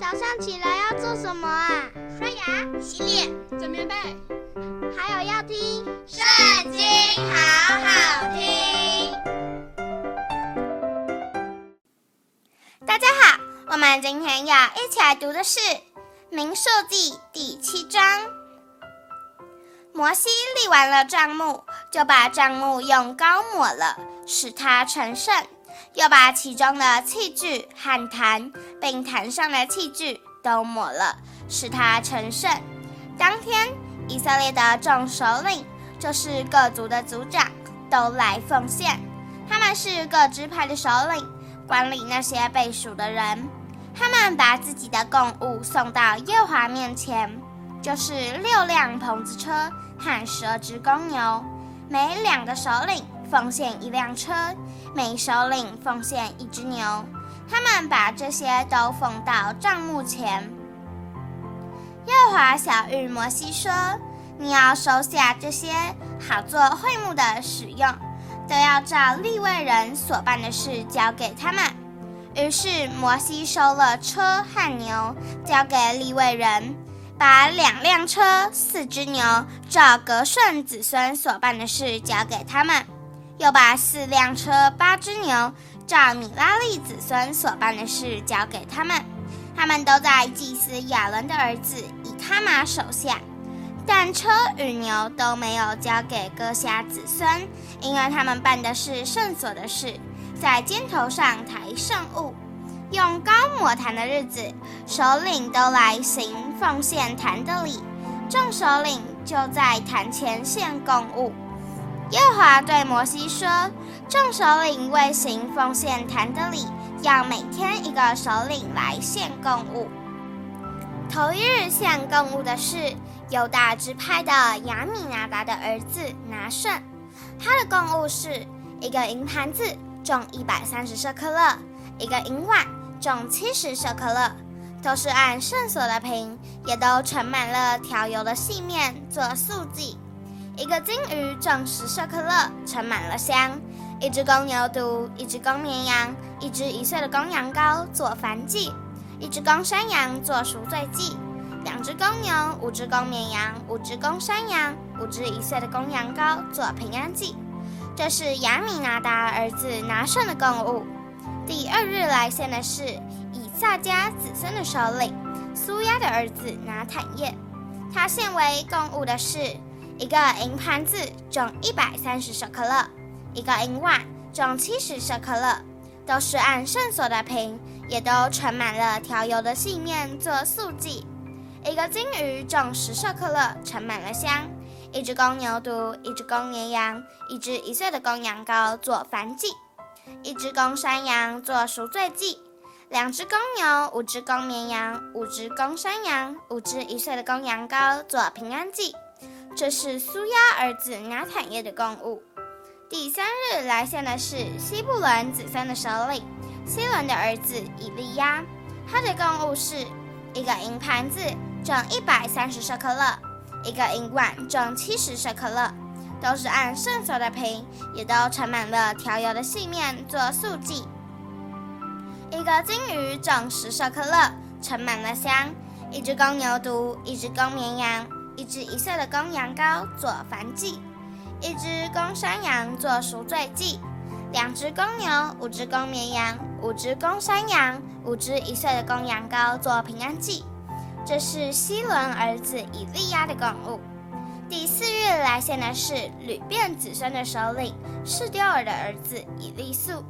早上起来要做什么啊？刷牙、洗脸、整棉被，还有要听《圣经》，好好听。大家好，我们今天要一起来读的是《民数记》第七章。摩西立完了帐幕，就把帐幕用膏抹了，使它成圣。又把其中的器具和坛，并坛上的器具都抹了，使它成圣。当天，以色列的众首领，就是各族的族长，都来奉献。他们是各支派的首领，管理那些被数的人。他们把自己的供物送到耶华面前，就是六辆棚子车和十二只公牛，每两个首领。奉献一辆车，每首领奉献一只牛。他们把这些都奉到帐幕前。耶和华小玉摩西说：“你要收下这些，好做会幕的使用，都要照利未人所办的事交给他们。”于是摩西收了车和牛，交给利未人，把两辆车、四只牛，照革顺子孙所办的事交给他们。又把四辆车、八只牛，照米拉利子孙所办的事交给他们，他们都在祭司亚伦的儿子以他玛手下，但车与牛都没有交给哥辖子孙，因为他们办的是圣所的事，在肩头上抬圣物，用高抹坛的日子，首领都来行奉献坛的礼，众首领就在坛前献供物。耶和华对摩西说：“众首领为行奉献坛的礼，要每天一个首领来献供物。头一日献供物的是犹大支派的亚米拿达的儿子拿顺，他的供物是一个银盘子，重一百三十舍客勒；一个银碗，重七十舍客勒，都是按圣所的瓶，也都盛满了调油的细面做素祭。”一个金鱼正食舍克勒，盛满了香；一只公牛犊，一只公绵羊，一只一岁的公羊羔做燔祭；一只公山羊做赎罪祭；两只公牛，五只公绵羊，五只公山羊，五只一岁的公羊羔做平安祭。这是亚米拿达儿子拿顺的供物。第二日来献的是以萨迦子孙的首领苏亚的儿子拿坦业，他献为供物的是。一个银盘子重一百三十舍克勒，一个银碗重七十舍克勒，都是按圣所的瓶，也都盛满了调油的细面做素祭。一个金鱼重十舍克勒，盛满了香；一只公牛犊，一只公绵羊，一只一岁的公羊羔做燔祭；一只公山羊做赎罪祭；两只公牛，五只公绵羊，五只公山羊，五只一岁的公羊羔做平安祭。这是苏亚儿子拿坦业的贡物。第三日来献的是西布伦子孙的首领西伦的儿子以利亚，他的贡物是一个银盘子，重一百三十舍客勒；一个银碗，重七十舍客勒，都是按圣所的瓶，也都盛满了调油的细面做素祭。一个金鱼，重十舍客勒，盛满了香；一只公牛犊，一只公绵羊。一只一岁的公羊羔做燔祭，一只公山羊做赎罪祭，两只公牛，五只公绵羊，五只公山羊，五只一岁的公羊羔做平安祭。这是西伦儿子以利押的供物。第四日来献的是吕便子孙的首领示丢尔的儿子以利素，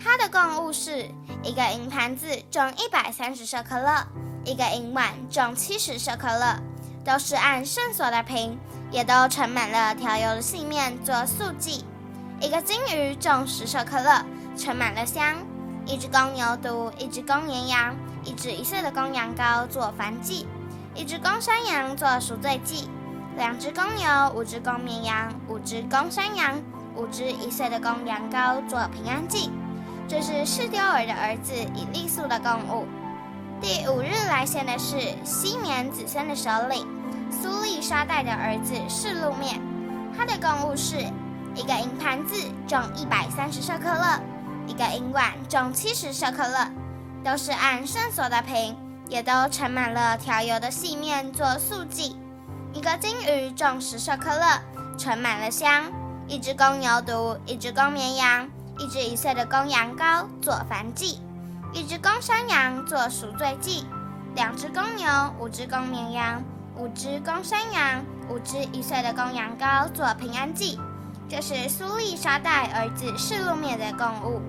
他的供物是一个银盘子，重一百三十舍客勒；一个银碗，重七十舍客勒。都是按圣所的瓶，也都盛满了调油的细面做素祭。一个金鱼重十舍客勒，盛满了香；一只公牛犊，一只公绵羊，一只一岁的公羊羔做燔祭；一只公山羊做赎罪祭；两只公牛，五只公绵羊，五只公山羊，五只一岁的公羊羔做平安祭。这是示丢尔的儿子以利素的供物。第五日来献的是西缅子孙的首领苏利沙代的儿子示录面，他的贡物是一个银盘子，重一百三十舍客勒；一个银碗，重七十舍客勒，都是按圣所的瓶，也都盛满了调油的细面做素剂。一个金鱼重十舍客勒，盛满了香；一只公牛犊，一只公绵羊，一只一岁的公羊羔做燔祭；一只公山羊做赎罪祭；两只公牛，五只公绵羊，五只公山羊，五只一岁的公羊羔做平安祭。这是苏利沙代儿子示录面的供物。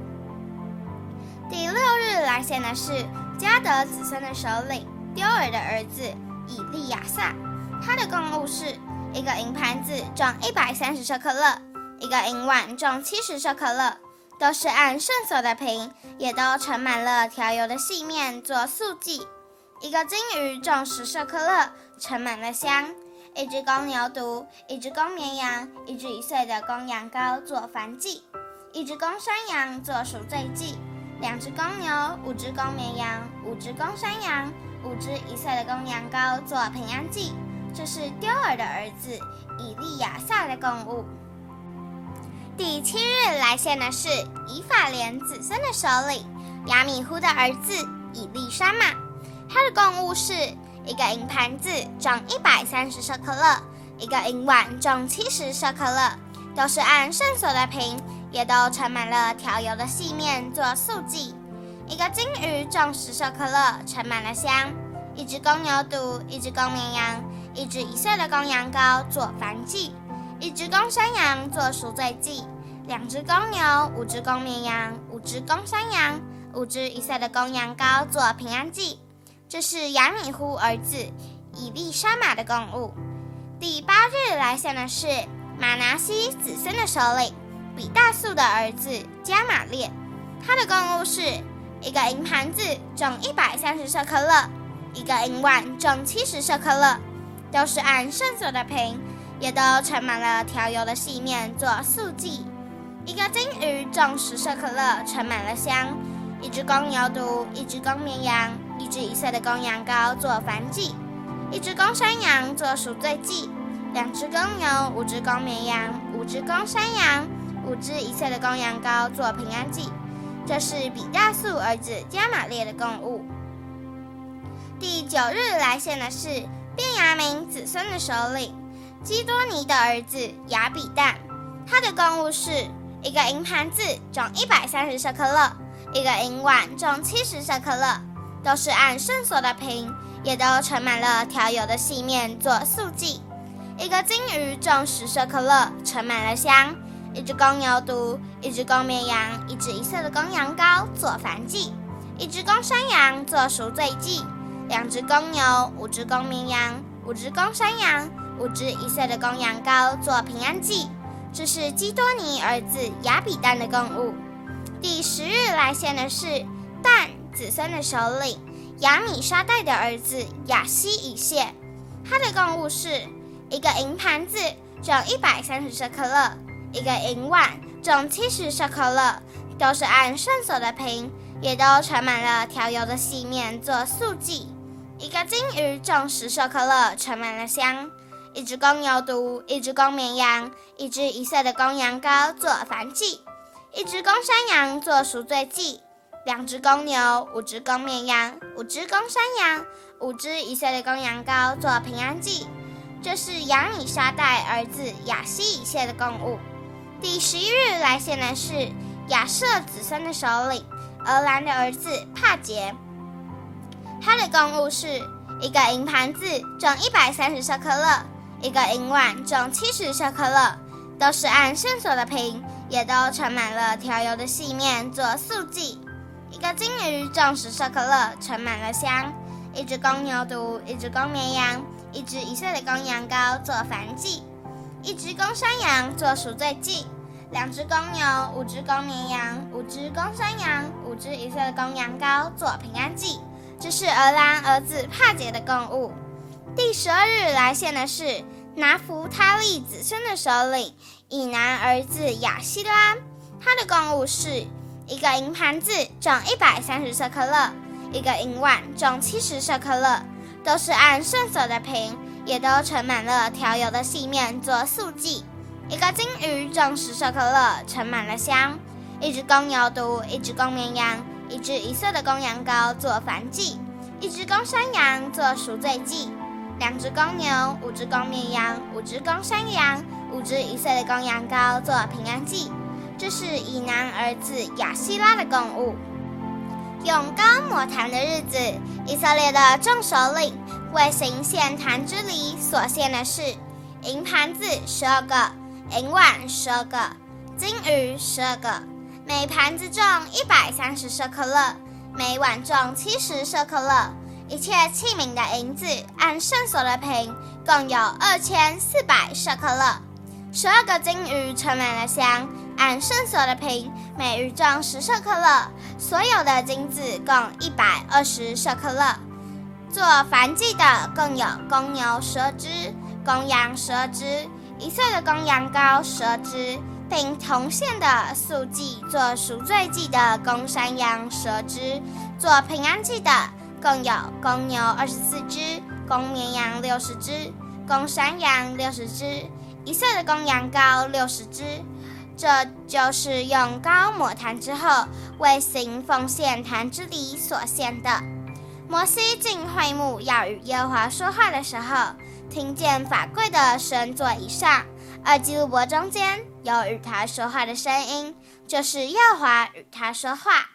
第六日来献的是加德子孙的首领丢尔的儿子以利亚撒。他的供物是一个银盘子，重一百三十舍客勒；一个银碗，重七十舍客勒，都是按圣所的瓶，也都盛满了调油的细面做素祭；一个金鱼，重十舍客勒，盛满了香；一只公牛犊，一只公绵羊，一只一岁的公羊羔做燔祭；一只公山羊做赎罪祭；两只公牛，五只公绵羊，五只公山羊，五只一岁的公羊羔做平安祭。这是丢尔的儿子以利亚撒的供物。第七日来献的是以法莲子孙的首领亚米忽的儿子以利沙玛，他的贡物是一个银盘子，重一百三十舍客勒；一个银碗，重七十舍客勒，都是按圣所的瓶，也都盛满了调油的细面做素祭；一个金鱼，重十舍客勒，盛满了香；一只公牛犊，一只公绵羊。一只一岁的公羊羔做燔祭，一只公山羊做赎罪祭，两只公牛，五只公绵羊，五只公山羊，五只一岁的公羊羔做平安祭。这是亚米呼儿子以利沙玛的供物。第八日来献的是玛拿西子孙的首领比大素的儿子加玛列，他的供物是一个银盘子，重一百三十舍客勒；一个银碗，重七十舍客勒。都是按圣所的瓶，也都盛满了调油的细面做素祭。一个金鱼重十舍可乐，盛满了香；一只公牛犊，一只公绵羊，一只一岁的公羊羔做燔祭；一只公山羊做赎罪祭；两只公牛，五只公绵羊，五只公山羊，五只一岁的公羊羔做平安祭。这是比大素儿子加玛列的供物。第九日来献的是。便雅明子孙的首领基多尼的儿子亚比旦，他的公物是一个银盘子，重一百三十舍客勒；一个银碗，重七十舍客勒，都是按圣所的瓶，也都盛满了调油的细面做素祭；一个金鱼，重十舍客勒，盛满了香；一只公牛犊，一只公绵羊，一只一岁的公羊羔做燔祭；一只公山羊做赎罪祭。两只公牛，五只公绵羊，五只公山羊，五只一岁的公羊羔做平安祭。这是基多尼儿子亚比丹的供物。第十日来献的是但子孙的首领亚米沙代的儿子亚希以谢，他的供物是一个银盘子，重一百三十舍客勒；一个银碗，重七十舍客勒，都是按圣所的瓶，也都盛满了调油的细面做素祭。一个金鱼重十舍客勒，盛满了香；一只公牛犊，一只公绵羊，一只一岁的公羊羔做燔祭；一只公山羊做赎罪祭；两只公牛，五只公绵羊，五只公山羊，五只一岁的公羊羔做平安祭。这是亚米沙代儿子亚希以谢的供物。第十一日来献的是亚设子孙的首领俄兰的儿子帕杰。他的供物是一个银盘子，重一百三十舍客勒；一个银碗，重七十舍客勒，都是按圣所的瓶，也都盛满了调油的细面做素祭；一个金鱼，重十舍客勒，盛满了香；一只公牛犊，一只公绵羊，一只一岁的公羊羔做燔祭；一只公山羊做赎罪祭；两只公牛，五只公绵羊，五只公山羊，五只一岁的公羊羔做平安祭。这是儿郎儿子帕杰的供物。第十二日来献的是拿弗他利子孙的首领以南儿子亚希拉，他的供物是一个银盘子，重一百三十舍克勒；一个银碗，重七十舍克勒，都是按圣所的瓶，也都盛满了调油的细面做素祭；一个金鱼，重十舍克勒，盛满了香；一只公牛犊，一只公绵羊。一只一岁的公羊羔做燔祭，一只公山羊做赎罪祭，两只公牛，五只公绵羊，五只公山羊，五只一岁的公羊羔做平安祭。这是以南儿子亚希拉的供物。用膏抹坛的日子，以色列的众首领为行献坛之礼所献的是银盘子十二个，银碗十二个，金鱼十二个，每盘子重一百三十舍客勒，每碗重七十舍客勒。一切器皿的银子按圣所的平，共有二千四百舍克勒。十二个金鱼盛满了香。按圣所的平，每鱼重十舍克勒，所有的金子共一百二十舍克勒。做燔祭的共有公牛十二只，公羊十二只，一岁的公羊羔十二只，并同线的素祭做赎罪祭的公山羊十二只。做平安祭的共有公牛二十四只，公绵羊六十只，公山羊六十只，一岁的公羊羔六十只。这就是用膏抹坛之后，为行奉献坛之礼所献的。摩西进会幕要与耶和华说话的时候，听见法柜的神座以上，二基路伯中间有与他说话的声音，就是耶和华与他说话。